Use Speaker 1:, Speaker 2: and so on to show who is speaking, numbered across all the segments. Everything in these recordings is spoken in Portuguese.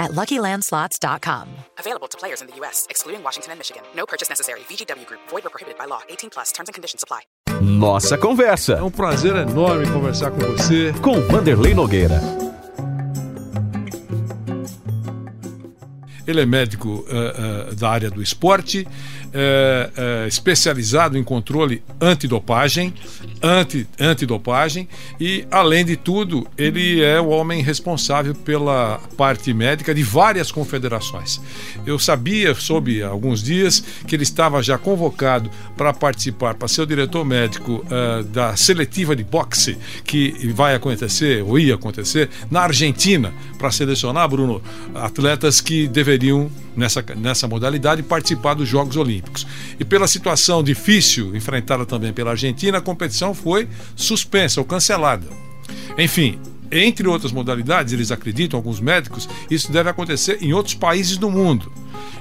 Speaker 1: at LuckyLandSlots.com.
Speaker 2: Available to players in the U.S., excluding Washington and Michigan. No purchase necessary. VGW Group. Void or prohibited by law. 18 plus. Terms and conditions apply.
Speaker 3: Nossa Conversa.
Speaker 4: É um prazer enorme conversar com você.
Speaker 3: Com Vanderlei Nogueira.
Speaker 4: Ele é médico uh, uh, da área do esporte, é, especializado em controle antidopagem, anti, antidopagem e, além de tudo, ele é o homem responsável pela parte médica de várias confederações. Eu sabia, soube há alguns dias, que ele estava já convocado para participar, para ser o diretor médico uh, da seletiva de boxe que vai acontecer, ou ia acontecer, na Argentina, para selecionar, Bruno, atletas que deveriam, nessa, nessa modalidade, participar dos Jogos. Olímpicos. E pela situação difícil enfrentada também pela Argentina, a competição foi suspensa ou cancelada. Enfim, entre outras modalidades, eles acreditam, alguns médicos, isso deve acontecer em outros países do mundo.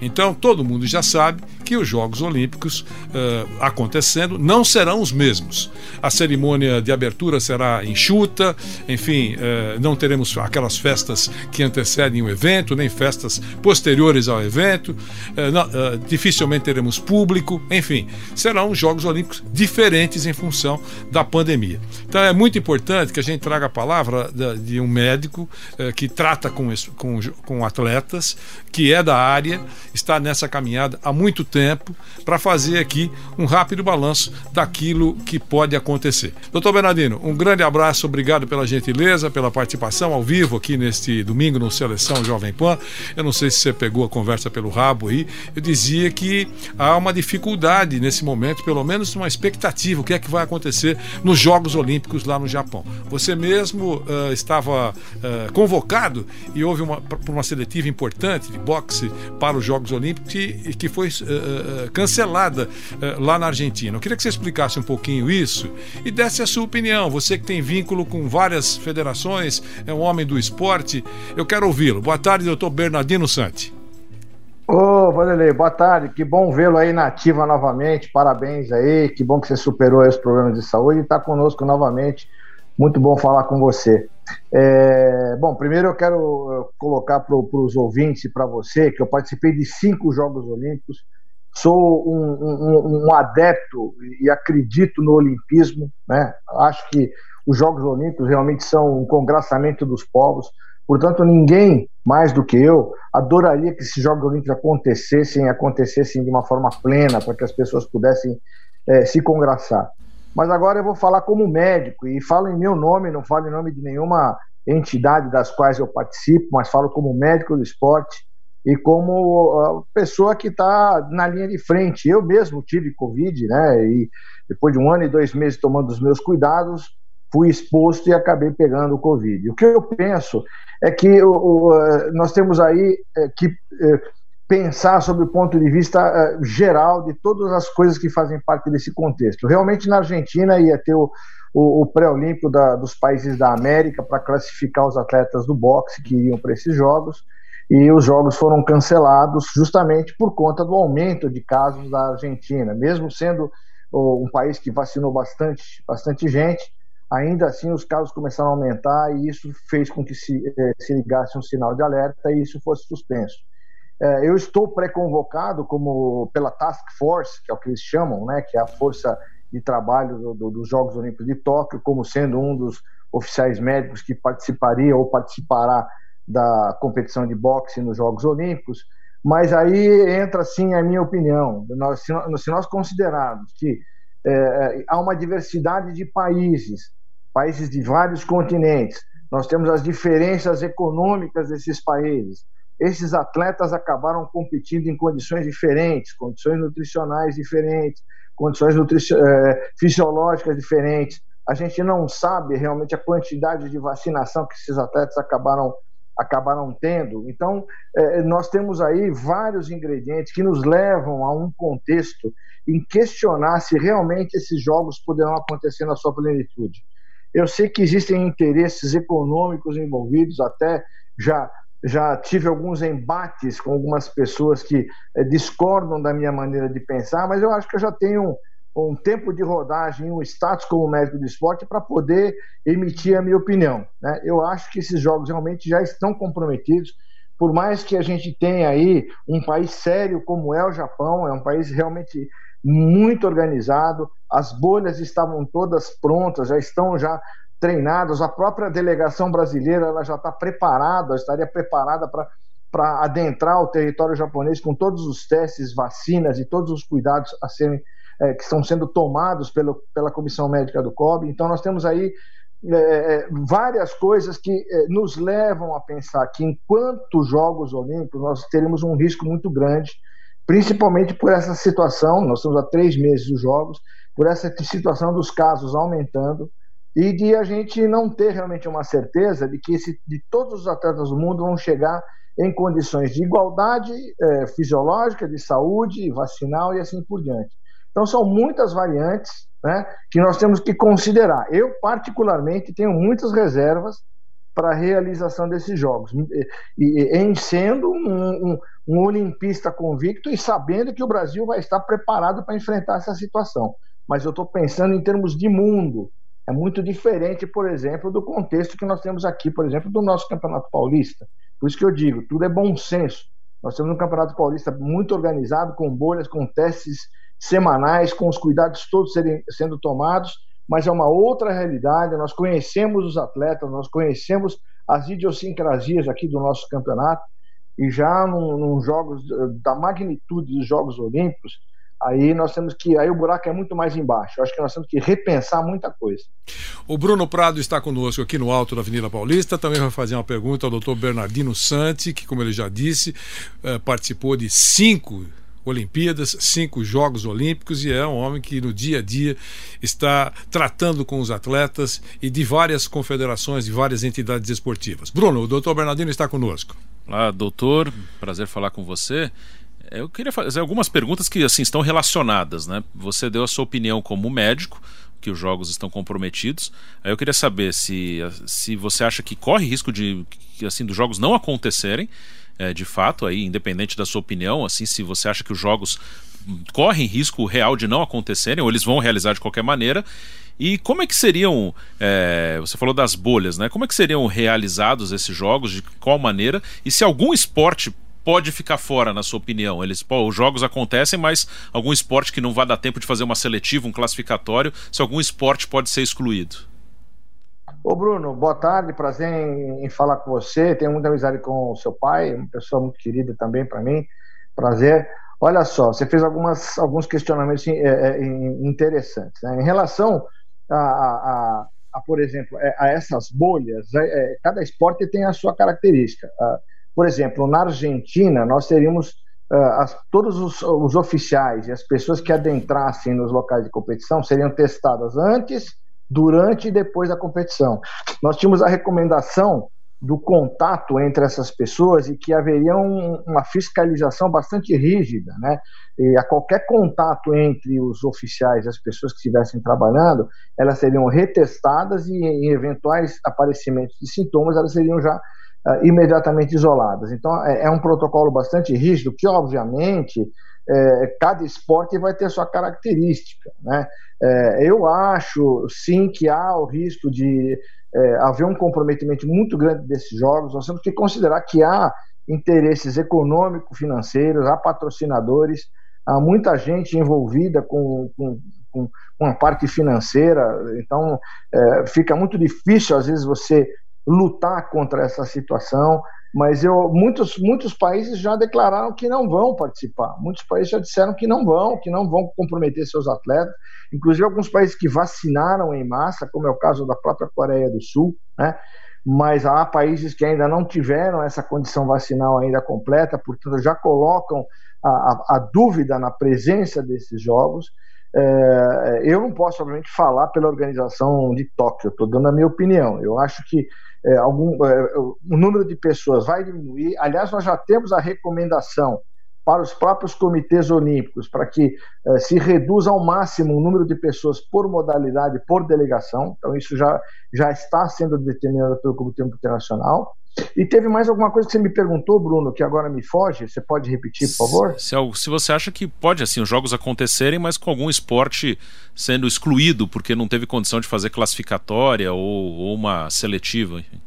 Speaker 4: Então, todo mundo já sabe que os Jogos Olímpicos uh, acontecendo não serão os mesmos. A cerimônia de abertura será enxuta, enfim, uh, não teremos aquelas festas que antecedem o evento, nem festas posteriores ao evento, uh, não, dificilmente teremos público, enfim, serão Jogos Olímpicos diferentes em função da pandemia. Então, é muito importante que a gente traga a palavra de um médico que trata com, com, com atletas, que é da área está nessa caminhada há muito tempo para fazer aqui um rápido balanço daquilo que pode acontecer. Doutor Bernardino, um grande abraço, obrigado pela gentileza, pela participação ao vivo aqui neste domingo no Seleção Jovem Pan. Eu não sei se você pegou a conversa pelo rabo aí. Eu dizia que há uma dificuldade nesse momento, pelo menos uma expectativa, o que é que vai acontecer nos Jogos Olímpicos lá no Japão. Você mesmo uh, estava uh, convocado e houve uma, uma seletiva importante de boxe para os Jogos Jogos Olímpicos e, que foi uh, cancelada uh, lá na Argentina. Eu queria que você explicasse um pouquinho isso e desse a sua opinião. Você que tem vínculo com várias federações, é um homem do esporte. Eu quero ouvi-lo. Boa tarde, doutor Bernardino Santi.
Speaker 5: Ô, oh, Vanderlei, boa tarde. Que bom vê-lo aí na ativa novamente. Parabéns aí. Que bom que você superou os problemas de saúde e está conosco novamente. Muito bom falar com você. É, bom, primeiro eu quero colocar para os ouvintes e para você que eu participei de cinco Jogos Olímpicos, sou um, um, um, adepto e acredito no olimpismo, né? acho que os Jogos Olímpicos realmente são um congraçamento dos povos, portanto ninguém mais do que eu adoraria que esses Jogos Olímpicos acontecessem acontecessem de uma forma plena, para que as pessoas pudessem é, se congraçar. Mas agora eu vou falar como médico e falo em meu nome, não falo em nome de nenhuma entidade das quais eu participo, mas falo como médico do esporte e como pessoa que está na linha de frente. Eu mesmo tive Covid, né? E depois de um ano e dois meses tomando os meus cuidados, fui exposto e acabei pegando o Covid. O que eu penso é que nós temos aí é, que é, pensar sobre o ponto de vista uh, geral de todas as coisas que fazem parte desse contexto. Realmente, na Argentina ia ter o, o, o pré-olímpico dos países da América para classificar os atletas do boxe que iriam para esses jogos, e os jogos foram cancelados justamente por conta do aumento de casos da Argentina. Mesmo sendo um país que vacinou bastante, bastante gente, ainda assim os casos começaram a aumentar e isso fez com que se, eh, se ligasse um sinal de alerta e isso fosse suspenso. É, eu estou pré-convocado como pela Task Force, que é o que eles chamam, né, que é a força de trabalho do, do, dos Jogos Olímpicos de Tóquio, como sendo um dos oficiais médicos que participaria ou participará da competição de boxe nos Jogos Olímpicos. Mas aí entra, sim, a minha opinião. Nós, se, nós, se nós considerarmos que é, há uma diversidade de países, países de vários continentes, nós temos as diferenças econômicas desses países, esses atletas acabaram competindo em condições diferentes, condições nutricionais diferentes, condições é, fisiológicas diferentes. A gente não sabe realmente a quantidade de vacinação que esses atletas acabaram acabaram tendo. Então, é, nós temos aí vários ingredientes que nos levam a um contexto em questionar se realmente esses jogos poderão acontecer na sua plenitude. Eu sei que existem interesses econômicos envolvidos, até já já tive alguns embates com algumas pessoas que é, discordam da minha maneira de pensar, mas eu acho que eu já tenho um tempo de rodagem, um status como médico de esporte para poder emitir a minha opinião. Né? Eu acho que esses jogos realmente já estão comprometidos, por mais que a gente tenha aí um país sério como é o Japão, é um país realmente muito organizado, as bolhas estavam todas prontas, já estão já treinadas, a própria delegação brasileira ela já está preparada, estaria preparada para para adentrar o território japonês com todos os testes, vacinas e todos os cuidados a serem é, que estão sendo tomados pelo, pela Comissão Médica do COB. Então, nós temos aí é, é, várias coisas que é, nos levam a pensar que, enquanto Jogos Olímpicos, nós teremos um risco muito grande, principalmente por essa situação. Nós estamos há três meses dos Jogos, por essa situação dos casos aumentando e de a gente não ter realmente uma certeza de que esse, de todos os atletas do mundo vão chegar em condições de igualdade é, fisiológica, de saúde, vacinal e assim por diante. Então, são muitas variantes né, que nós temos que considerar. Eu, particularmente, tenho muitas reservas para a realização desses jogos, e, em sendo um, um, um olimpista convicto e sabendo que o Brasil vai estar preparado para enfrentar essa situação. Mas eu estou pensando em termos de mundo. É muito diferente, por exemplo, do contexto que nós temos aqui, por exemplo, do nosso Campeonato Paulista. Por isso que eu digo, tudo é bom senso. Nós temos um Campeonato Paulista muito organizado, com bolhas, com testes semanais, com os cuidados todos serem, sendo tomados, mas é uma outra realidade. Nós conhecemos os atletas, nós conhecemos as idiosincrasias aqui do nosso campeonato, e já num jogos da magnitude dos Jogos Olímpicos, aí nós temos que aí o buraco é muito mais embaixo. Acho que nós temos que repensar muita coisa.
Speaker 4: O Bruno Prado está conosco aqui no alto da Avenida Paulista. Também vai fazer uma pergunta ao Dr. Bernardino Santi, que, como ele já disse, eh, participou de cinco Olimpíadas, cinco Jogos Olímpicos e é um homem que no dia a dia está tratando com os atletas e de várias confederações, de várias entidades esportivas. Bruno, o doutor Bernardino está conosco.
Speaker 6: Olá, doutor, prazer falar com você. Eu queria fazer algumas perguntas que assim estão relacionadas, né? Você deu a sua opinião como médico, que os jogos estão comprometidos. Aí eu queria saber se, se você acha que corre risco de assim dos jogos não acontecerem é, de fato, aí, independente da sua opinião, assim, se você acha que os jogos correm risco real de não acontecerem, ou eles vão realizar de qualquer maneira. E como é que seriam, é, você falou das bolhas, né? Como é que seriam realizados esses jogos, de qual maneira? E se algum esporte pode ficar fora, na sua opinião? Eles, pô, os jogos acontecem, mas algum esporte que não vai dar tempo de fazer uma seletiva, um classificatório, se algum esporte pode ser excluído?
Speaker 5: Ô Bruno, boa tarde, prazer em, em, falar com você. Tenho muita amizade com o seu pai, uma pessoa muito querida também para mim. Prazer. Olha só, você fez algumas, alguns questionamentos é, é, interessantes. Né? Em relação a, a, a, por exemplo, é, a essas bolhas, é, cada esporte tem a sua característica. Ah, por exemplo, na Argentina, nós teríamos ah, as, todos os, os oficiais e as pessoas que adentrassem nos locais de competição seriam testadas antes durante e depois da competição. Nós tínhamos a recomendação do contato entre essas pessoas e que haveria um, uma fiscalização bastante rígida, né? E a qualquer contato entre os oficiais e as pessoas que estivessem trabalhando, elas seriam retestadas e em eventuais aparecimentos de sintomas, elas seriam já uh, imediatamente isoladas. Então, é, é, um protocolo bastante rígido que, obviamente, é, cada esporte vai ter sua característica, né? É, eu acho, sim, que há o risco de é, haver um comprometimento muito grande desses jogos. Nós temos que considerar que há interesses econômico-financeiros, há patrocinadores, há muita gente envolvida com, com, com, com a parte financeira. Então, é, fica muito difícil, às vezes, você lutar contra essa situação. Mas eu, muitos, muitos países já declararam que não vão participar. Muitos países já disseram que não vão, que não vão comprometer seus atletas. Inclusive alguns países que vacinaram em massa, como é o caso da própria Coreia do Sul, né? Mas há países que ainda não tiveram essa condição vacinal ainda completa, portanto já colocam a, a, a dúvida na presença desses jogos. É, eu não posso, obviamente, falar pela organização de Tóquio, estou dando a minha opinião. Eu acho que é, algum, é, o número de pessoas vai diminuir. Aliás, nós já temos a recomendação para os próprios comitês olímpicos, para que eh, se reduza ao máximo o número de pessoas por modalidade, por delegação. Então, isso já, já está sendo determinado pelo Comitê Internacional. E teve mais alguma coisa que você me perguntou, Bruno, que agora me foge? Você pode repetir, por favor?
Speaker 6: Se, se você acha que pode assim os jogos acontecerem, mas com algum esporte sendo excluído porque não teve condição de fazer classificatória ou, ou uma seletiva, enfim.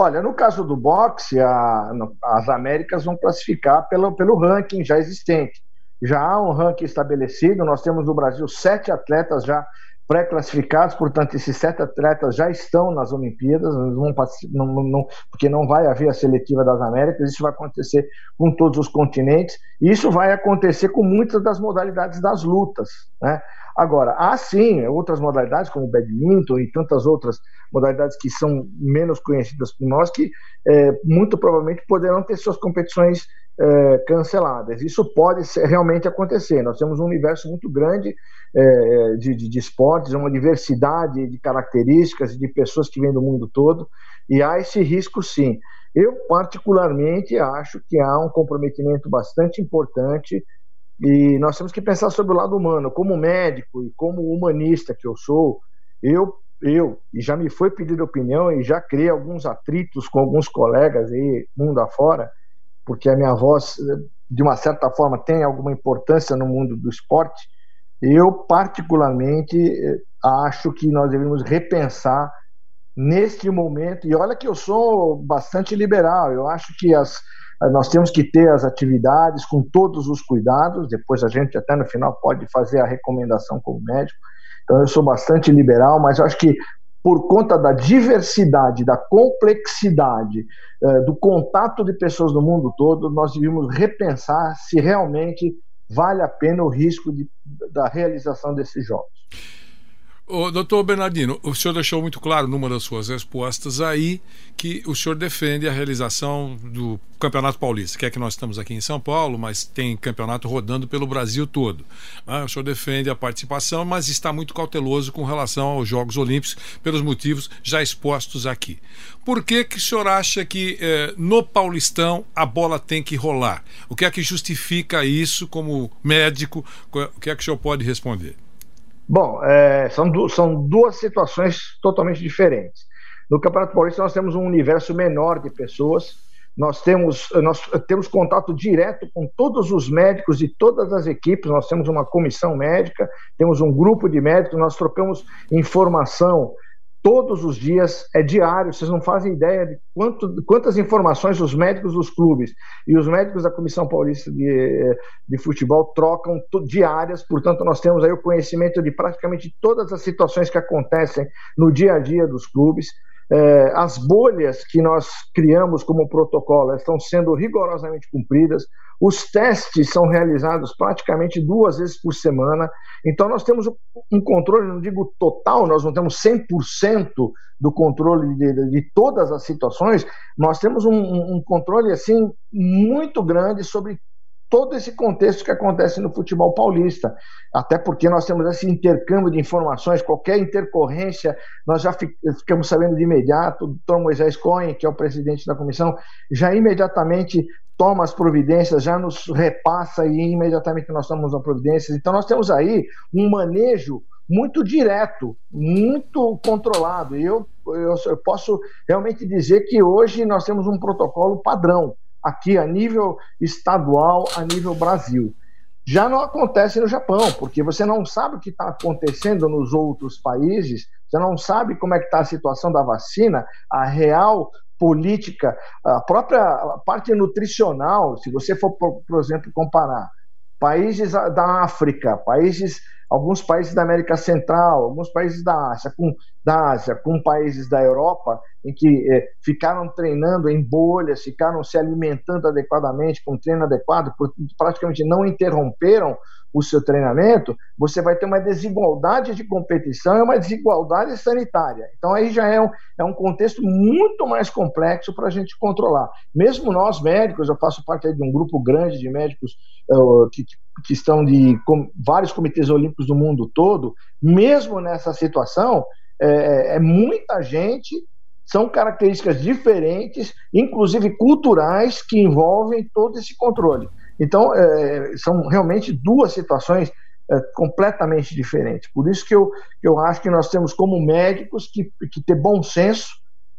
Speaker 5: Olha, no caso do boxe, a, as Américas vão classificar pelo, pelo ranking já existente. Já há um ranking estabelecido, nós temos no Brasil sete atletas já pré-classificados, portanto, esses sete atletas já estão nas Olimpíadas, não, não, não, porque não vai haver a seletiva das Américas, isso vai acontecer com todos os continentes, e isso vai acontecer com muitas das modalidades das lutas. Né? Agora, há sim outras modalidades, como o badminton e tantas outras modalidades que são menos conhecidas por nós, que é, muito provavelmente poderão ter suas competições é, canceladas. Isso pode ser, realmente acontecer. Nós temos um universo muito grande é, de, de, de, esportes, uma diversidade de características, de pessoas que vêm do mundo todo, e há esse risco sim. Eu, particularmente, acho que há um comprometimento bastante importante e nós temos que pensar sobre o lado humano. Como médico e como humanista que eu sou, eu, eu e já me foi pedido opinião e já criei alguns atritos com alguns colegas aí, mundo afora, porque a minha voz, de uma certa forma, tem alguma importância no mundo do esporte, eu, particularmente, acho que nós devemos repensar neste momento. E olha que eu sou bastante liberal, eu acho que as, nós temos que ter as atividades com todos os cuidados, depois a gente até no final pode fazer a recomendação como médico. Então eu sou bastante liberal, mas acho que por conta da diversidade, da complexidade, eh, do contato de pessoas do mundo todo, nós devíamos repensar se realmente vale a pena o risco de, da realização desses jogos.
Speaker 4: O doutor Bernardino, o senhor deixou muito claro numa das suas respostas aí que o senhor defende a realização do Campeonato Paulista, que é que nós estamos aqui em São Paulo, mas tem campeonato rodando pelo Brasil todo. Ah, o senhor defende a participação, mas está muito cauteloso com relação aos Jogos Olímpicos, pelos motivos já expostos aqui. Por que, que o senhor acha que eh, no Paulistão a bola tem que rolar? O que é que justifica isso como médico? O que é que o senhor pode responder?
Speaker 5: Bom, é, são, du são duas situações totalmente diferentes. No Campeonato Paulista nós temos um universo menor de pessoas, nós temos, nós temos contato direto com todos os médicos de todas as equipes, nós temos uma comissão médica, temos um grupo de médicos, nós trocamos informação todos os dias, é diário, vocês não fazem ideia de quanto, quantas informações os médicos dos clubes e os médicos da Comissão Paulista de, de Futebol trocam diárias, portanto, nós temos aí o conhecimento de praticamente todas as situações que acontecem no dia a dia dos clubes. É, as bolhas que nós criamos como protocolo estão sendo rigorosamente cumpridas, os testes são realizados praticamente duas vezes por semana, então nós temos um controle, não digo total, nós não temos 100% do controle de, de, todas as situações, nós temos um, um controle assim muito grande sobre todo esse contexto que acontece no futebol paulista. Até porque nós temos esse intercâmbio de informações, qualquer intercorrência, nós já ficamos sabendo de imediato. O doutor Moisés Cohen, que é o presidente da comissão, já imediatamente toma as providências, já nos repassa e imediatamente nós tomamos as providências. Então nós temos aí um manejo muito direto, muito controlado. E eu, eu, eu posso realmente dizer que hoje nós temos um protocolo padrão aqui a nível estadual, a nível Brasil. Já não acontece no Japão, porque você não sabe o que está acontecendo nos outros países, você não sabe como é que está a situação da vacina, a real política, a própria parte nutricional, se você for, por, exemplo, comparar países da África, países alguns países da América Central, alguns países da Ásia, com, da Ásia, com países da Europa, em que eh, ficaram treinando em bolhas, ficaram se alimentando adequadamente, com treino adequado, praticamente não interromperam o seu treinamento, você vai ter uma desigualdade de competição e uma desigualdade sanitária. Então aí já é um, é um contexto muito mais complexo para a gente controlar. Mesmo nós médicos, eu faço parte de um grupo grande de médicos uh, que, que estão de com, vários comitês olímpicos do mundo todo, mesmo nessa situação, é, é muita gente são características diferentes, inclusive culturais, que envolvem todo esse controle. Então, é, são realmente duas situações é, completamente diferentes. Por isso que eu, eu acho que nós temos, como médicos, que, que ter bom senso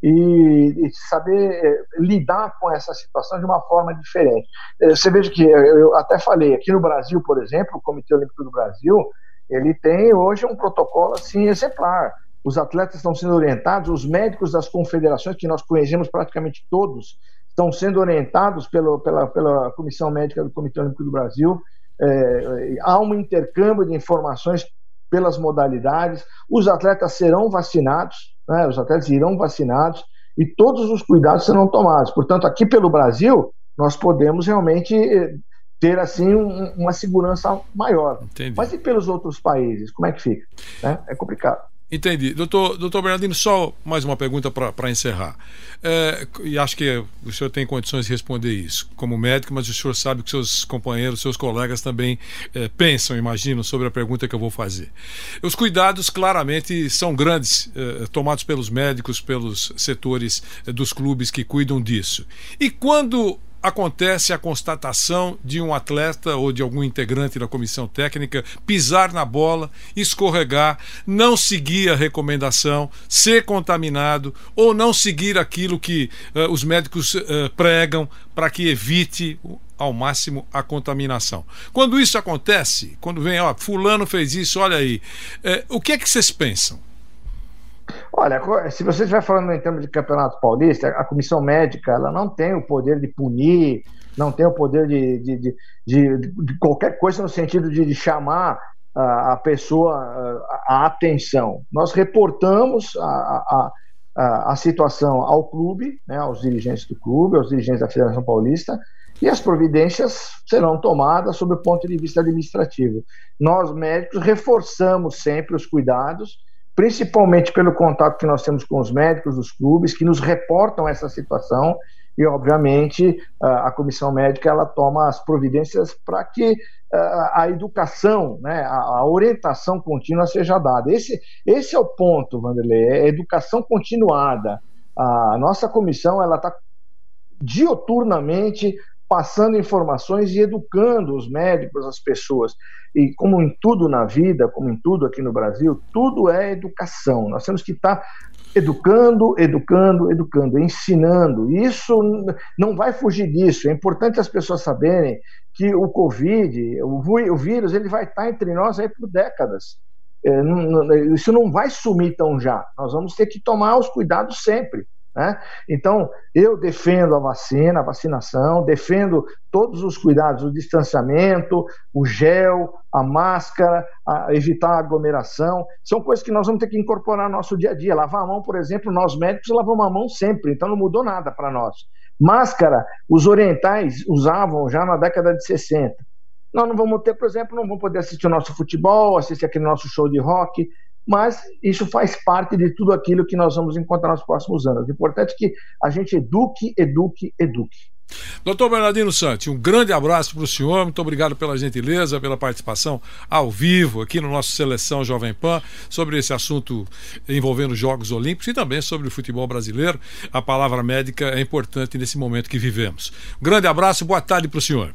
Speaker 5: e, e saber é, lidar com essa situação de uma forma diferente. É, você veja que eu até falei, aqui no Brasil, por exemplo, o Comitê Olímpico do Brasil, ele tem hoje um protocolo assim exemplar os atletas estão sendo orientados, os médicos das confederações, que nós conhecemos praticamente todos, estão sendo orientados pelo, pela, pela Comissão Médica do Comitê Olímpico do Brasil. É, há um intercâmbio de informações pelas modalidades, os atletas serão vacinados, né, os atletas irão vacinados e todos os cuidados serão tomados. Portanto, aqui pelo Brasil, nós podemos realmente eh, ter assim um, uma segurança maior. Entendi. Mas e pelos outros países? Como é que fica? Né? É complicado.
Speaker 4: Entendi. Doutor, doutor Bernardino, só mais uma pergunta para encerrar. É, e acho que o senhor tem condições de responder isso como médico, mas o senhor sabe que seus companheiros, seus colegas também é, pensam, imaginam, sobre a pergunta que eu vou fazer. Os cuidados claramente são grandes, é, tomados pelos médicos, pelos setores é, dos clubes que cuidam disso. E quando acontece a constatação de um atleta ou de algum integrante da comissão técnica pisar na bola, escorregar, não seguir a recomendação, ser contaminado ou não seguir aquilo que uh, os médicos uh, pregam para que evite ao máximo a contaminação. Quando isso acontece, quando vem, ó, fulano fez isso, olha aí, uh, o que é que vocês pensam?
Speaker 5: Olha, se você estiver falando em termos de campeonato paulista, a comissão médica ela não tem o poder de punir, não tem o poder de, de, de, de, de qualquer coisa no sentido de, chamar a, a pessoa a, a, atenção. Nós reportamos a, a, situação ao clube, né, aos dirigentes do clube, aos dirigentes da Federação Paulista, e as providências serão tomadas sob o ponto de vista administrativo. Nós, médicos, reforçamos sempre os cuidados principalmente pelo contato que nós temos com os médicos dos clubes, que nos reportam essa situação, e obviamente a comissão médica ela toma as providências para que a educação, né, a orientação contínua seja dada. Esse, esse é o ponto, Vanderlei, é educação continuada. A nossa comissão ela está dioturnamente passando informações e educando os médicos, as pessoas. E como em tudo na vida, como em tudo aqui no Brasil, tudo é educação. Nós temos que estar educando, educando, educando, ensinando. Isso não vai fugir disso. É importante as pessoas saberem que o Covid, o vírus, ele vai estar entre nós aí por décadas. É, isso não vai sumir tão já. Nós vamos ter que tomar os cuidados sempre. Né? Então, eu defendo a vacina, a vacinação, defendo todos os cuidados, o distanciamento, o gel, a máscara, a evitar a aglomeração. São coisas que nós vamos ter que incorporar no nosso dia a dia. Lavar a mão, por exemplo, nós médicos lavamos a mão sempre, então não mudou nada para nós. Máscara, os orientais usavam já na década de 60. Nós não vamos ter, por exemplo, não vamos poder assistir o nosso futebol, assistir aquele nosso show de rock, mas isso faz parte de tudo aquilo que nós vamos encontrar nos próximos anos. O importante é que a gente eduque, eduque, eduque.
Speaker 4: Doutor Bernardino Santi, um grande abraço para o senhor, muito obrigado pela gentileza, pela participação ao vivo aqui no nosso Seleção Jovem Pan sobre esse assunto envolvendo os Jogos Olímpicos e também sobre o futebol brasileiro. A palavra médica é importante nesse momento que vivemos. Um grande abraço, boa tarde para o senhor.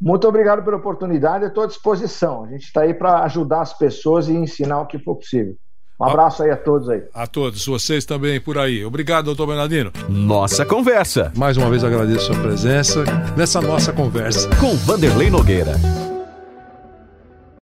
Speaker 5: Muito obrigado pela oportunidade, estou à disposição. A gente está aí para ajudar as pessoas e ensinar o que for possível. Um abraço aí a todos aí.
Speaker 4: A todos, vocês também por aí. Obrigado, doutor Bernardino.
Speaker 3: Nossa conversa.
Speaker 4: Mais uma vez agradeço a sua presença nessa nossa conversa.
Speaker 3: Com Vanderlei Nogueira.